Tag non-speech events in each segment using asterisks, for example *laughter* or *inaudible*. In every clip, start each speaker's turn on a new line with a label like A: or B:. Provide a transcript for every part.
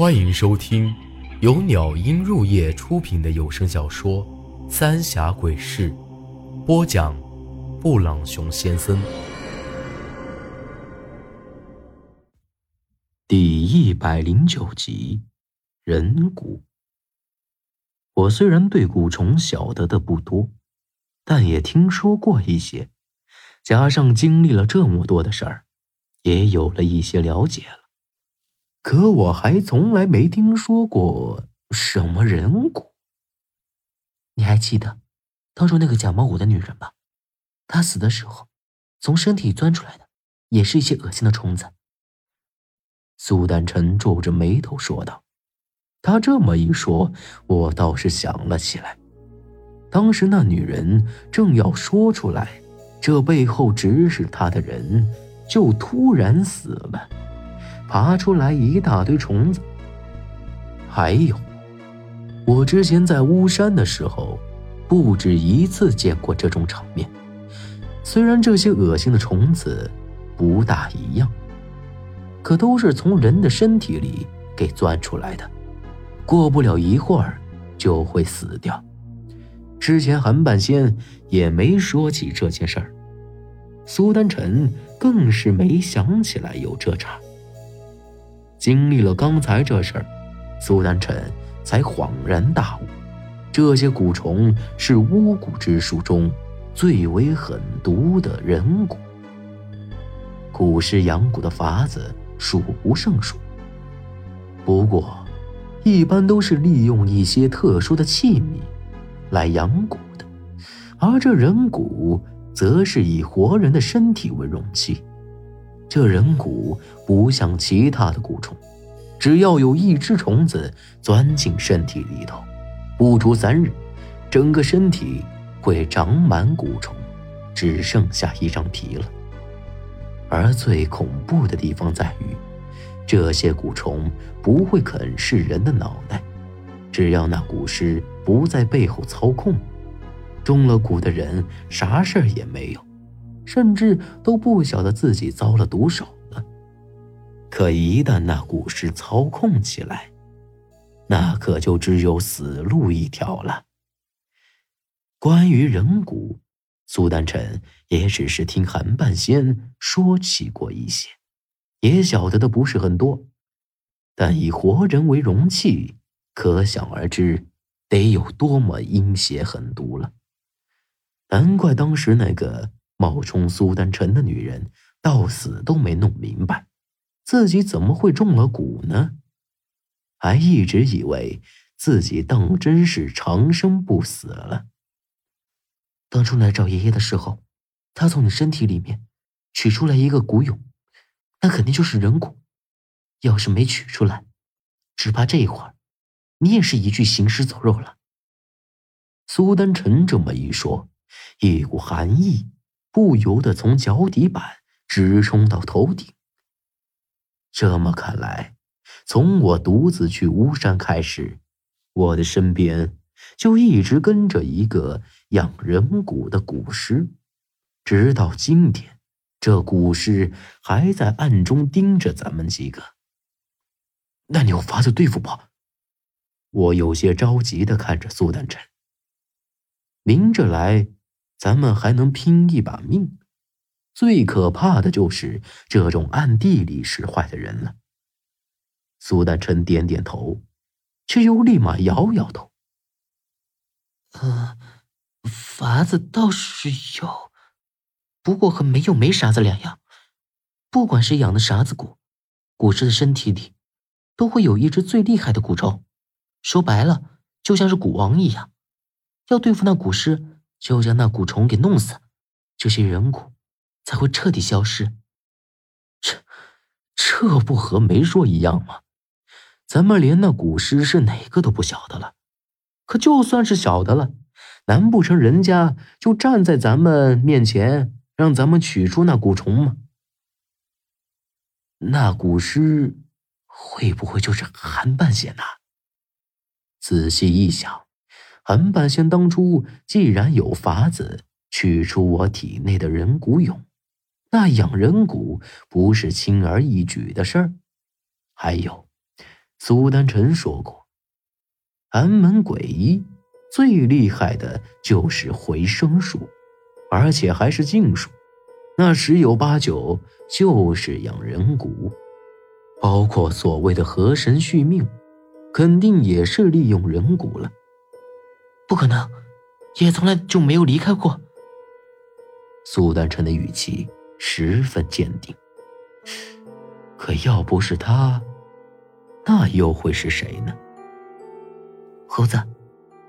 A: 欢迎收听由鸟音入夜出品的有声小说《三峡鬼事》，播讲：布朗熊先生。
B: 第一百零九集，人骨。我虽然对蛊虫晓得的不多，但也听说过一些，加上经历了这么多的事儿，也有了一些了解了。可我还从来没听说过什么人骨。
C: 你还记得当初那个假冒我的女人吧？她死的时候，从身体钻出来的也是一些恶心的虫子。
B: 苏丹臣皱着眉头说道：“他这么一说，我倒是想了起来。当时那女人正要说出来，这背后指使她的人就突然死了。”爬出来一大堆虫子。还有，我之前在巫山的时候，不止一次见过这种场面。虽然这些恶心的虫子不大一样，可都是从人的身体里给钻出来的，过不了一会儿就会死掉。之前韩半仙也没说起这件事儿，苏丹臣更是没想起来有这茬。经历了刚才这事儿，苏丹臣才恍然大悟：这些蛊虫是巫蛊之术中最为狠毒的人蛊。蛊师养蛊的法子数不胜数，不过，一般都是利用一些特殊的器皿来养蛊的，而这人蛊则是以活人的身体为容器。这人蛊不像其他的蛊虫，只要有一只虫子钻进身体里头，不出三日，整个身体会长满蛊虫，只剩下一张皮了。而最恐怖的地方在于，这些蛊虫不会啃噬人的脑袋，只要那蛊师不在背后操控，中了蛊的人啥事儿也没有。甚至都不晓得自己遭了毒手了。可一旦那蛊师操控起来，那可就只有死路一条了。关于人蛊，苏丹臣也只是听韩半仙说起过一些，也晓得的不是很多。但以活人为容器，可想而知得有多么阴邪狠毒了。难怪当时那个。冒充苏丹臣的女人到死都没弄明白，自己怎么会中了蛊呢？还一直以为自己当真是长生不死了。
C: 当初来找爷爷的时候，他从你身体里面取出来一个蛊蛹，那肯定就是人蛊。要是没取出来，只怕这一会儿你也是一具行尸走肉了。
B: 苏丹臣这么一说，一股寒意。不由得从脚底板直冲到头顶。这么看来，从我独自去巫山开始，我的身边就一直跟着一个养人蛊的蛊师，直到今天，这蛊师还在暗中盯着咱们几个。
C: 那你有法子对付不？
B: 我有些着急的看着苏丹臣。明着来。咱们还能拼一把命，最可怕的就是这种暗地里使坏的人了。苏丹臣点点头，却又立马摇摇头。
C: 呃，法子倒是有，不过和没有没啥子两样。不管是养的啥子蛊，蛊师的身体里都会有一只最厉害的蛊虫，说白了就像是蛊王一样。要对付那蛊师。就将那蛊虫给弄死，这些人蛊才会彻底消失。
B: 这，这不和没说一样吗？咱们连那蛊师是哪个都不晓得了。可就算是晓得了，难不成人家就站在咱们面前，让咱们取出那蛊虫吗？那蛊师会不会就是韩半仙呐？仔细一想。韩半仙当初既然有法子取出我体内的人骨蛹，那养人骨不是轻而易举的事儿。还有，苏丹臣说过，寒门鬼医最厉害的就是回生术，而且还是禁术，那十有八九就是养人骨，包括所谓的河神续命，肯定也是利用人骨了。
C: 不可能，也从来就没有离开过。
B: 苏丹臣的语气十分坚定。可要不是他，那又会是谁呢？
C: 猴子，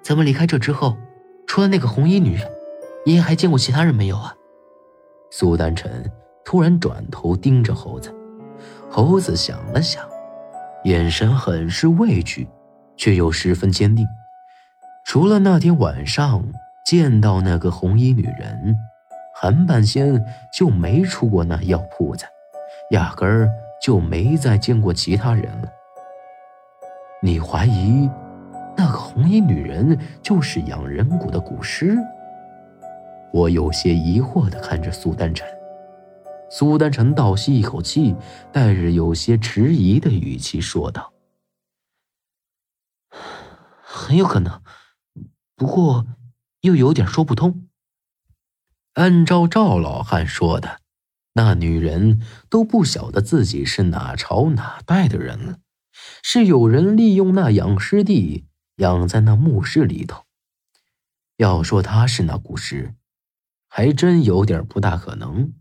C: 咱们离开这之后，除了那个红衣女人，爷爷还见过其他人没有啊？
B: 苏丹臣突然转头盯着猴子，猴子想了想，眼神很是畏惧，却又十分坚定。除了那天晚上见到那个红衣女人，韩半仙就没出过那药铺子，压根儿。就没再见过其他人了。你怀疑那个红衣女人就是养人蛊的蛊师？我有些疑惑的看着苏丹臣。苏丹臣倒吸一口气，带着有些迟疑的语气说道：“ *sighs*
C: 很有可能，不过又有点说不通。
B: 按照赵老汉说的。”那女人都不晓得自己是哪朝哪代的人了，是有人利用那养尸地养在那墓室里头。要说她是那古尸，还真有点不大可能。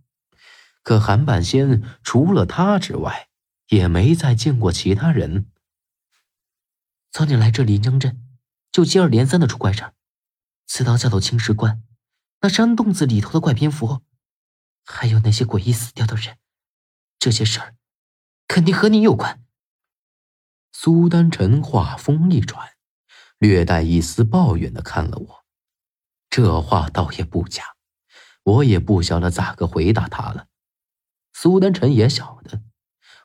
B: 可韩半仙除了他之外，也没再见过其他人。
C: 早点来这临江镇，就接二连三的出怪事刺刀下头青石关，那山洞子里头的怪蝙蝠。还有那些诡异死掉的人，这些事儿肯定和你有关。
B: 苏丹臣话锋一转，略带一丝抱怨的看了我，这话倒也不假，我也不晓得咋个回答他了。苏丹臣也晓得，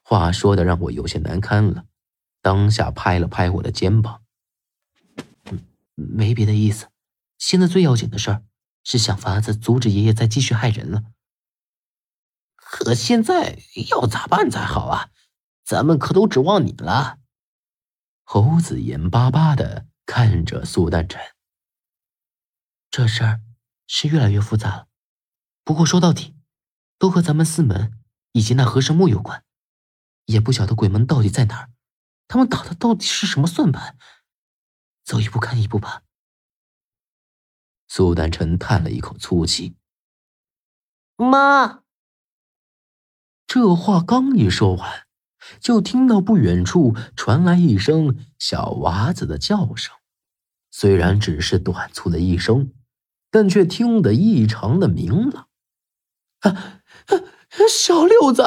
B: 话说的让我有些难堪了，当下拍了拍我的肩膀：“
C: 没别的意思，现在最要紧的事儿是想法子阻止爷爷再继续害人了。”
D: 可现在要咋办才好啊？咱们可都指望你了。
B: 猴子眼巴巴的看着苏丹臣。
C: 这事儿是越来越复杂了，不过说到底，都和咱们四门以及那和神墓有关。也不晓得鬼门到底在哪儿，他们打的到底是什么算盘？走一步看一步吧。
B: 苏丹臣叹了一口粗气。
D: 妈。
B: 这话刚一说完，就听到不远处传来一声小娃子的叫声。虽然只是短促的一声，但却听得异常的明朗。
C: 啊，小六子！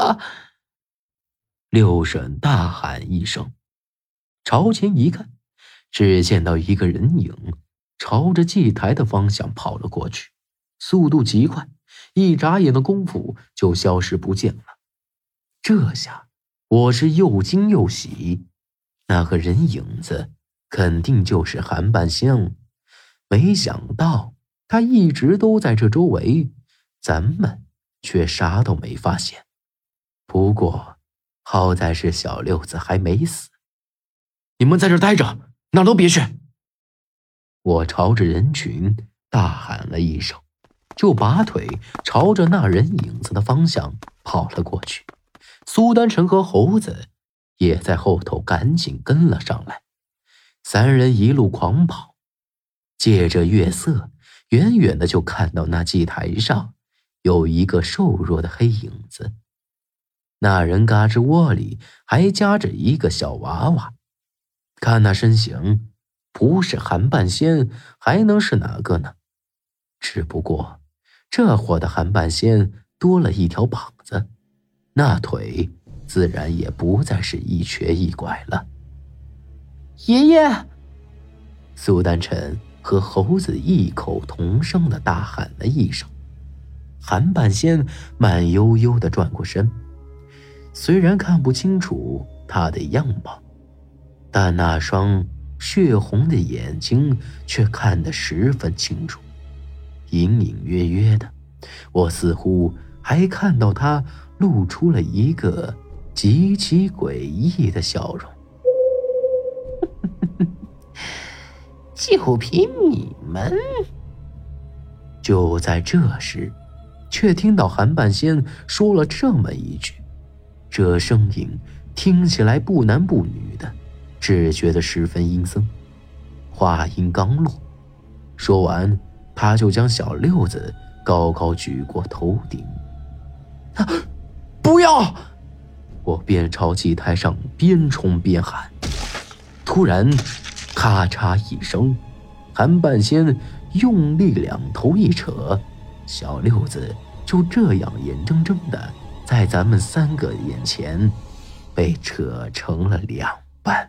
B: 六婶大喊一声，朝前一看，只见到一个人影朝着祭台的方向跑了过去，速度极快，一眨眼的功夫就消失不见了。这下我是又惊又喜，那个人影子肯定就是韩半仙。没想到他一直都在这周围，咱们却啥都没发现。不过好在是小六子还没死。
C: 你们在这待着，哪都别去！
B: 我朝着人群大喊了一声，就拔腿朝着那人影子的方向跑了过去。苏丹臣和猴子也在后头赶紧跟了上来，三人一路狂跑，借着月色，远远的就看到那祭台上有一个瘦弱的黑影子，那人嘎吱窝里还夹着一个小娃娃，看那身形，不是韩半仙还能是哪个呢？只不过这货的韩半仙多了一条膀子。那腿自然也不再是一瘸一拐了。
D: 爷爷，
B: 苏丹臣和猴子异口同声的大喊了一声。韩半仙慢悠悠的转过身，虽然看不清楚他的样貌，但那双血红的眼睛却看得十分清楚，隐隐约约的，我似乎还看到他。露出了一个极其诡异的笑容。*laughs*
D: 就凭你们？
B: 就在这时，却听到韩半仙说了这么一句，这声音听起来不男不女的，只觉得十分阴森。话音刚落，说完，他就将小六子高高举过头顶。啊！不要！我边朝祭台上边冲边喊。突然，咔嚓一声，韩半仙用力两头一扯，小六子就这样眼睁睁的在咱们三个眼前被扯成了两半。